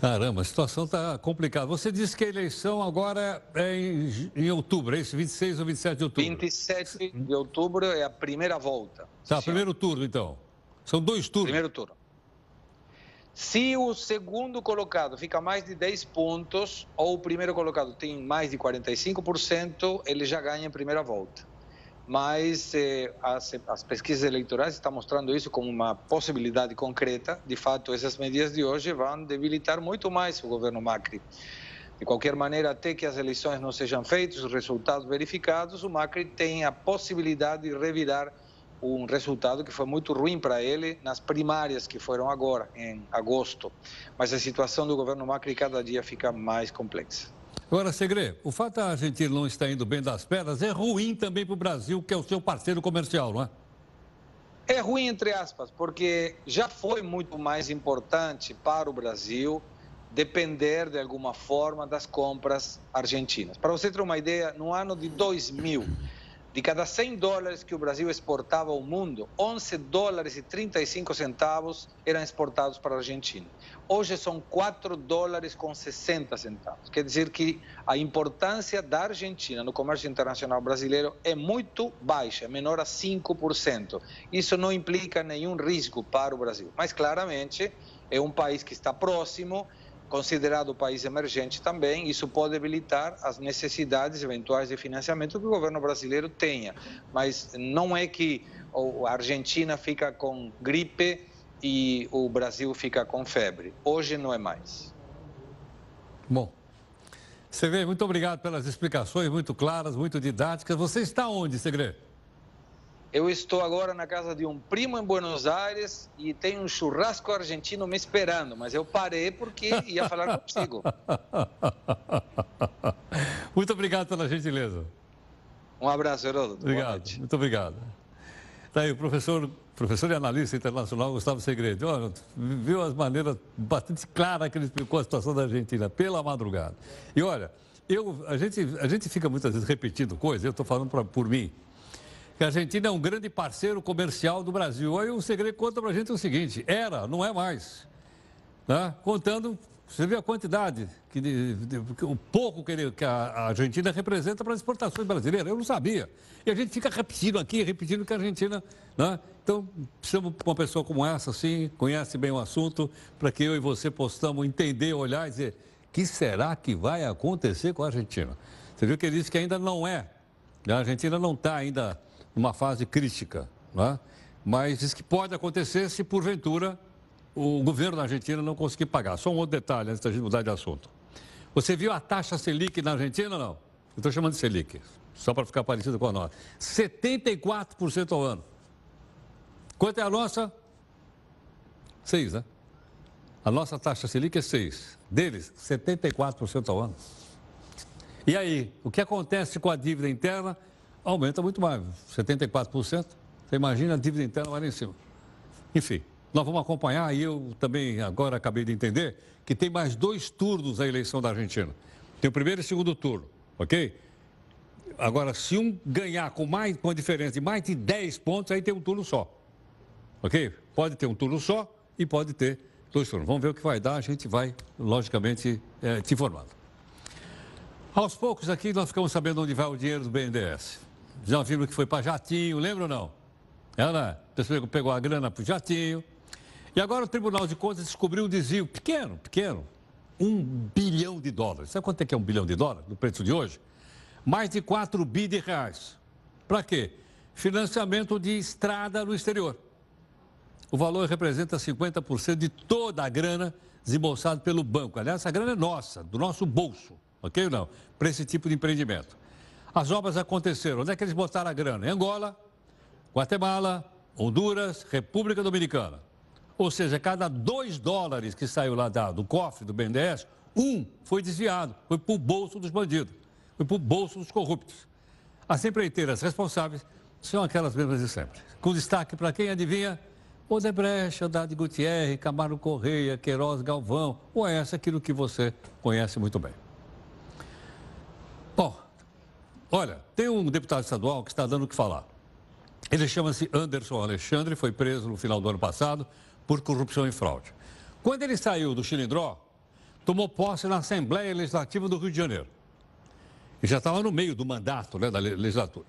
Speaker 1: Caramba, a situação está complicada. Você disse que a eleição agora é em, em, outubro, é isso? 26 ou 27 de outubro?
Speaker 8: 27 de outubro é a primeira volta.
Speaker 1: Tá, primeiro turno então. São dois turnos.
Speaker 8: Primeiro turno. Se o segundo colocado fica mais de 10 pontos, ou o primeiro colocado tem mais de 45%, ele já ganha em primeira volta. Mas eh, as, as, pesquisas eleitorais estão mostrando isso como uma possibilidade concreta. De fato, essas medidas de hoje vão debilitar muito mais o governo Macri. De qualquer maneira, até que as eleições não sejam feitas, os resultados verificados, o Macri tem a possibilidade de revirar um resultado que foi muito ruim para ele nas primárias que foram agora, em agosto. Mas a situação do governo Macri cada dia fica mais complexa.
Speaker 1: Agora, Segre, o fato da Argentina não estar indo bem das pernas é ruim também para o Brasil, que é o seu parceiro comercial, não é?
Speaker 8: É ruim, entre aspas, porque já foi muito mais importante para o Brasil depender de alguma forma das compras argentinas. Para você ter uma ideia, no ano de 2000, de cada 100 dólares que o Brasil exportava ao mundo, 11 dólares e 35 centavos eram exportados para a Argentina. Hoje são 4 dólares com 60 centavos. Quer dizer que a importância da Argentina no comércio internacional brasileiro é muito baixa, menor a 5%. Isso não implica nenhum risco para o Brasil. Mas claramente é um país que está próximo considerado país emergente também, isso pode habilitar as necessidades eventuais de financiamento que o governo brasileiro tenha. Mas não é que a Argentina fica com gripe e o Brasil fica com febre. Hoje não é mais.
Speaker 1: Bom, Segre, muito obrigado pelas explicações muito claras, muito didáticas. Você está onde, Segre?
Speaker 8: Eu estou agora na casa de um primo em Buenos Aires e tem um churrasco argentino me esperando, mas eu parei porque ia falar contigo.
Speaker 1: Muito obrigado pela gentileza.
Speaker 8: Um abraço, Heródoto.
Speaker 1: Obrigado, muito obrigado. Está aí o professor, professor e analista internacional Gustavo Segredo. Olha, viu as maneiras bastante claras que ele explicou a situação da Argentina pela madrugada. E olha, eu, a, gente, a gente fica muitas vezes repetindo coisas, eu estou falando pra, por mim que a Argentina é um grande parceiro comercial do Brasil. Aí o segredo conta para a gente o seguinte: era, não é mais. Né? Contando, você vê a quantidade, que, de, de, o pouco que, ele, que a Argentina representa para as exportações brasileiras. Eu não sabia. E a gente fica repetindo aqui, repetindo que a Argentina. Né? Então, precisamos de uma pessoa como essa, assim, conhece bem o assunto, para que eu e você possamos entender, olhar e dizer: o que será que vai acontecer com a Argentina? Você viu que ele disse que ainda não é. A Argentina não está ainda numa fase crítica, é? mas diz que pode acontecer se, porventura, o governo da Argentina não conseguir pagar. Só um outro detalhe antes da gente mudar de assunto. Você viu a taxa Selic na Argentina ou não? Eu estou chamando de Selic, só para ficar parecido com a nossa. 74% ao ano. Quanto é a nossa? 6, né? A nossa taxa Selic é 6. Deles, 74% ao ano. E aí, o que acontece com a dívida interna? Aumenta muito mais, 74%. Você imagina a dívida interna lá em cima. Enfim, nós vamos acompanhar e eu também agora acabei de entender que tem mais dois turnos a eleição da Argentina. Tem o primeiro e o segundo turno, ok? Agora, se um ganhar com mais com a diferença de mais de 10 pontos, aí tem um turno só. Ok? Pode ter um turno só e pode ter dois turnos. Vamos ver o que vai dar, a gente vai, logicamente, é, te informando. Aos poucos aqui nós ficamos sabendo onde vai o dinheiro do BNDES. Já viram que foi para Jatinho, lembra ou não? Ela, pegou a grana para o Jatinho, e agora o Tribunal de Contas descobriu um desvio pequeno, pequeno, um bilhão de dólares. Sabe quanto é que é um bilhão de dólares no preço de hoje? Mais de 4 bi de reais. Para quê? Financiamento de estrada no exterior. O valor representa 50% de toda a grana desembolsada pelo banco. Aliás, essa grana é nossa, do nosso bolso, ok ou não? Para esse tipo de empreendimento. As obras aconteceram. Onde é que eles botaram a grana? Em Angola, Guatemala, Honduras, República Dominicana. Ou seja, cada dois dólares que saiu lá do cofre do BNDES, um foi desviado, foi para o bolso dos bandidos, foi para o bolso dos corruptos. As empreiteiras responsáveis são aquelas mesmas de sempre. Com destaque para quem adivinha? Odebrecht, Haddad Gutierrez, Camaro Correia, Queiroz Galvão, ou é essa aquilo que você conhece muito bem. Bom, olha, tem um deputado estadual que está dando o que falar. Ele chama-se Anderson Alexandre, foi preso no final do ano passado por corrupção e fraude. Quando ele saiu do Chilindró, tomou posse na Assembleia Legislativa do Rio de Janeiro. E já estava no meio do mandato né, da legislatura.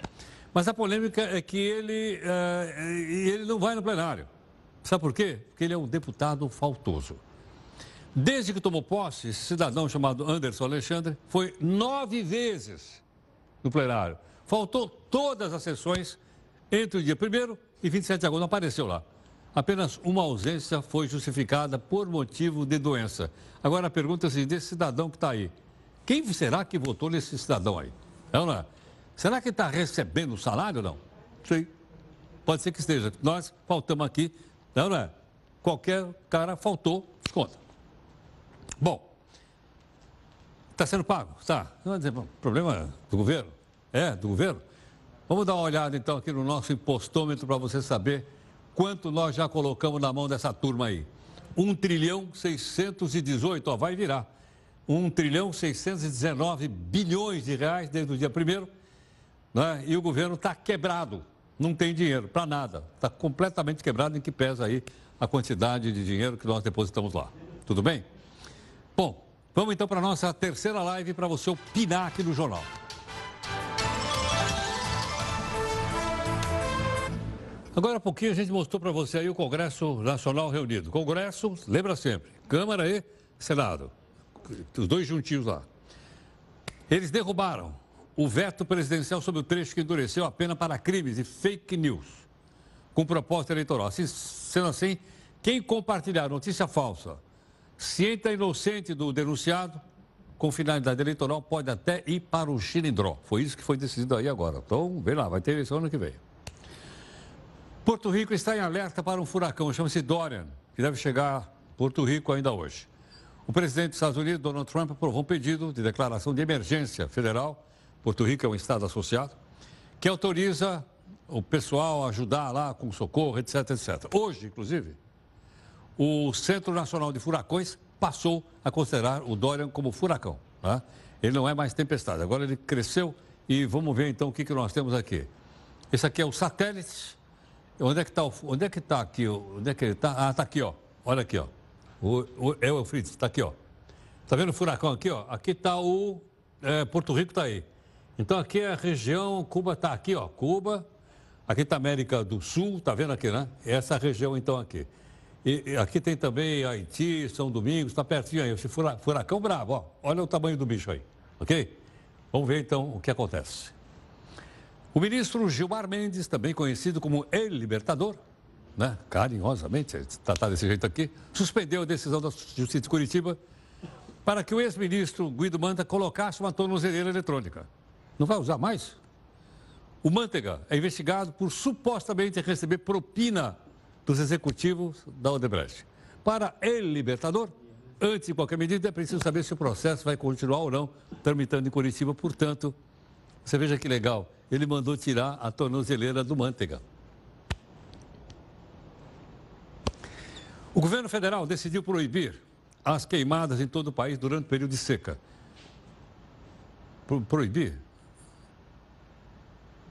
Speaker 1: Mas a polêmica é que ele, uh, ele não vai no plenário. Sabe por quê? Porque ele é um deputado faltoso. Desde que tomou posse, esse cidadão chamado Anderson Alexandre foi nove vezes no plenário. Faltou todas as sessões entre o dia 1 e 27 de agosto, não apareceu lá. Apenas uma ausência foi justificada por motivo de doença. Agora a pergunta é assim, desse cidadão que está aí. Quem será que votou nesse cidadão aí? É não é? Será que está recebendo salário ou não? Sei. Pode ser que esteja. Nós faltamos aqui, não, é não é? Qualquer cara faltou, desconta. Bom, está sendo pago? Está. Dizer, problema do governo? É, do governo? Vamos dar uma olhada então aqui no nosso impostômetro para você saber Quanto nós já colocamos na mão dessa turma aí? 1 trilhão 618, ó, vai virar. 1 trilhão 619 bilhões de reais desde o dia primeiro, né? e o governo está quebrado, não tem dinheiro para nada, está completamente quebrado, em que pesa aí a quantidade de dinheiro que nós depositamos lá. Tudo bem? Bom, vamos então para a nossa terceira live para você opinar aqui no jornal. Agora há pouquinho a gente mostrou para você aí o Congresso Nacional reunido. Congresso, lembra sempre, Câmara e Senado. Os dois juntinhos lá. Eles derrubaram o veto presidencial sobre o trecho que endureceu a pena para crimes e fake news, com proposta eleitoral. Assim, sendo assim, quem compartilhar notícia falsa, ciente ou inocente do denunciado, com finalidade eleitoral, pode até ir para o xilindró. Foi isso que foi decidido aí agora. Então, vem lá, vai ter eleição ano que vem. Porto Rico está em alerta para um furacão, chama-se Dorian, que deve chegar a Porto Rico ainda hoje. O presidente dos Estados Unidos, Donald Trump, aprovou um pedido de declaração de emergência federal. Porto Rico é um estado associado, que autoriza o pessoal a ajudar lá com socorro, etc, etc. Hoje, inclusive, o Centro Nacional de Furacões passou a considerar o Dorian como furacão. Tá? Ele não é mais tempestade, agora ele cresceu e vamos ver então o que, que nós temos aqui. Esse aqui é o satélite Onde é que está onde é que está aqui? Onde é que ele está? Ah, está aqui, ó. Olha aqui, ó. O, o, é o Fritz, está aqui, ó. Está vendo o furacão aqui, ó? Aqui está o é, Porto Rico, está aí. Então aqui é a região, Cuba está aqui, ó. Cuba, aqui está América do Sul, está vendo aqui, né? Essa região então aqui. E, e aqui tem também Haiti, São Domingos, está pertinho aí. Esse furacão bravo, ó. Olha o tamanho do bicho aí, ok? Vamos ver então o que acontece. O ministro Gilmar Mendes, também conhecido como El Libertador, né, carinhosamente tratado desse jeito aqui, suspendeu a decisão da Justiça de Curitiba para que o ex-ministro Guido Manta colocasse uma tornozeleira eletrônica. Não vai usar mais? O Manteiga é investigado por supostamente receber propina dos executivos da Odebrecht. Para ele, libertador, antes de qualquer medida, é preciso saber se o processo vai continuar ou não, tramitando em Curitiba. Portanto, você veja que legal, ele mandou tirar a tornozeleira do Manteiga. O governo federal decidiu proibir as queimadas em todo o país durante o período de seca. Pro, proibir?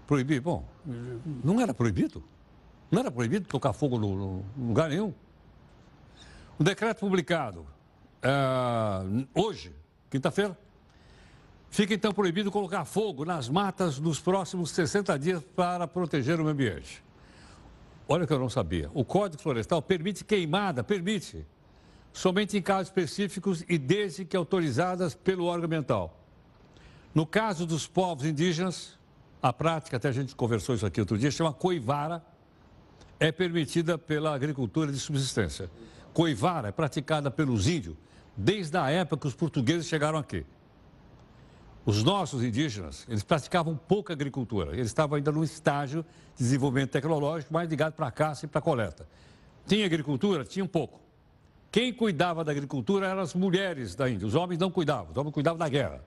Speaker 1: Proibir? Bom, não era proibido. Não era proibido tocar fogo no, no lugar nenhum. O decreto publicado uh, hoje, quinta-feira, fica então proibido colocar fogo nas matas nos próximos 60 dias para proteger o meio ambiente. Olha que eu não sabia. O Código Florestal permite queimada, permite, somente em casos específicos e desde que autorizadas pelo órgão ambiental. No caso dos povos indígenas, a prática, até a gente conversou isso aqui outro dia, chama coivara, é permitida pela agricultura de subsistência. Coivara é praticada pelos índios desde a época que os portugueses chegaram aqui. Os nossos indígenas, eles praticavam pouca agricultura. Eles estavam ainda num estágio de desenvolvimento tecnológico mais ligado para a caça e para a coleta. Tinha agricultura? Tinha um pouco. Quem cuidava da agricultura eram as mulheres da Índia. Os homens não cuidavam, os homens cuidavam da guerra.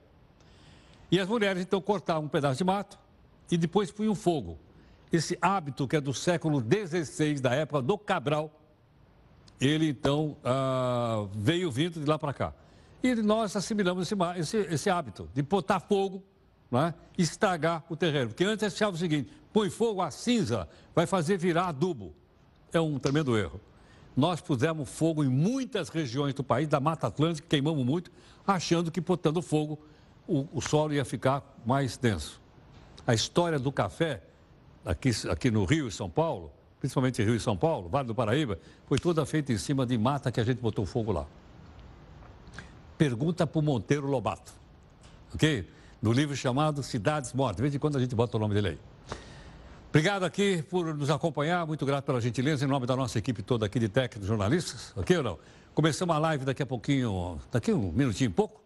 Speaker 1: E as mulheres, então, cortavam um pedaço de mato e depois punham fogo. Esse hábito que é do século XVI, da época do Cabral, ele, então, ah, veio vindo de lá para cá. E nós assimilamos esse, esse, esse hábito de botar fogo né, estragar o terreno. Porque antes achava o seguinte: põe fogo, a cinza vai fazer virar adubo. É um tremendo erro. Nós pusemos fogo em muitas regiões do país, da Mata Atlântica, queimamos muito, achando que botando fogo o, o solo ia ficar mais denso. A história do café, aqui, aqui no Rio e São Paulo, principalmente Rio e São Paulo, Vale do Paraíba, foi toda feita em cima de mata que a gente botou fogo lá. Pergunta para o Monteiro Lobato, ok? No livro chamado Cidades Mortas. De vez em quando a gente bota o nome dele aí. Obrigado aqui por nos acompanhar, muito grato pela gentileza, em nome da nossa equipe toda aqui de técnicos jornalistas, ok ou não? Começamos a live daqui a pouquinho, daqui um minutinho e pouco.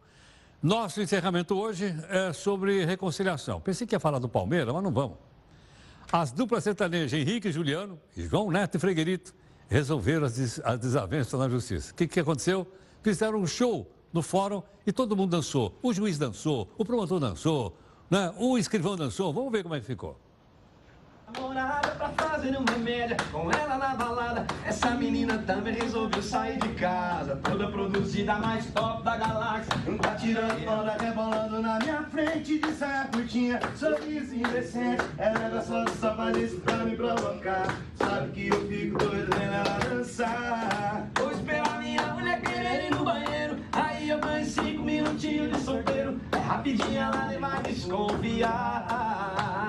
Speaker 1: Nosso encerramento hoje é sobre reconciliação. Pensei que ia falar do Palmeiras, mas não vamos. As duplas sertanejas Henrique e Juliano, João Neto e Freguerito, resolveram as, des as desavenças na justiça. O que, que aconteceu? Fizeram um show no fórum e todo mundo dançou. O juiz dançou, o promotor dançou, né? o escrivão dançou. Vamos ver como é que ficou.
Speaker 9: Namorada pra fazer uma média com ela na balada. Essa menina também resolveu sair de casa. Toda produzida, mais top da galáxia. Tá tirando onda, rebolando na minha frente. De saia curtinha, sorriso indecente. Ela era só de safadeza pra me provocar. Sabe que eu fico doido vendo ela dançar. Vou esperar minha mulher querer ir no banheiro. Aí eu ganho cinco minutinhos de solteiro. É rapidinho ela nem vai desconfiar.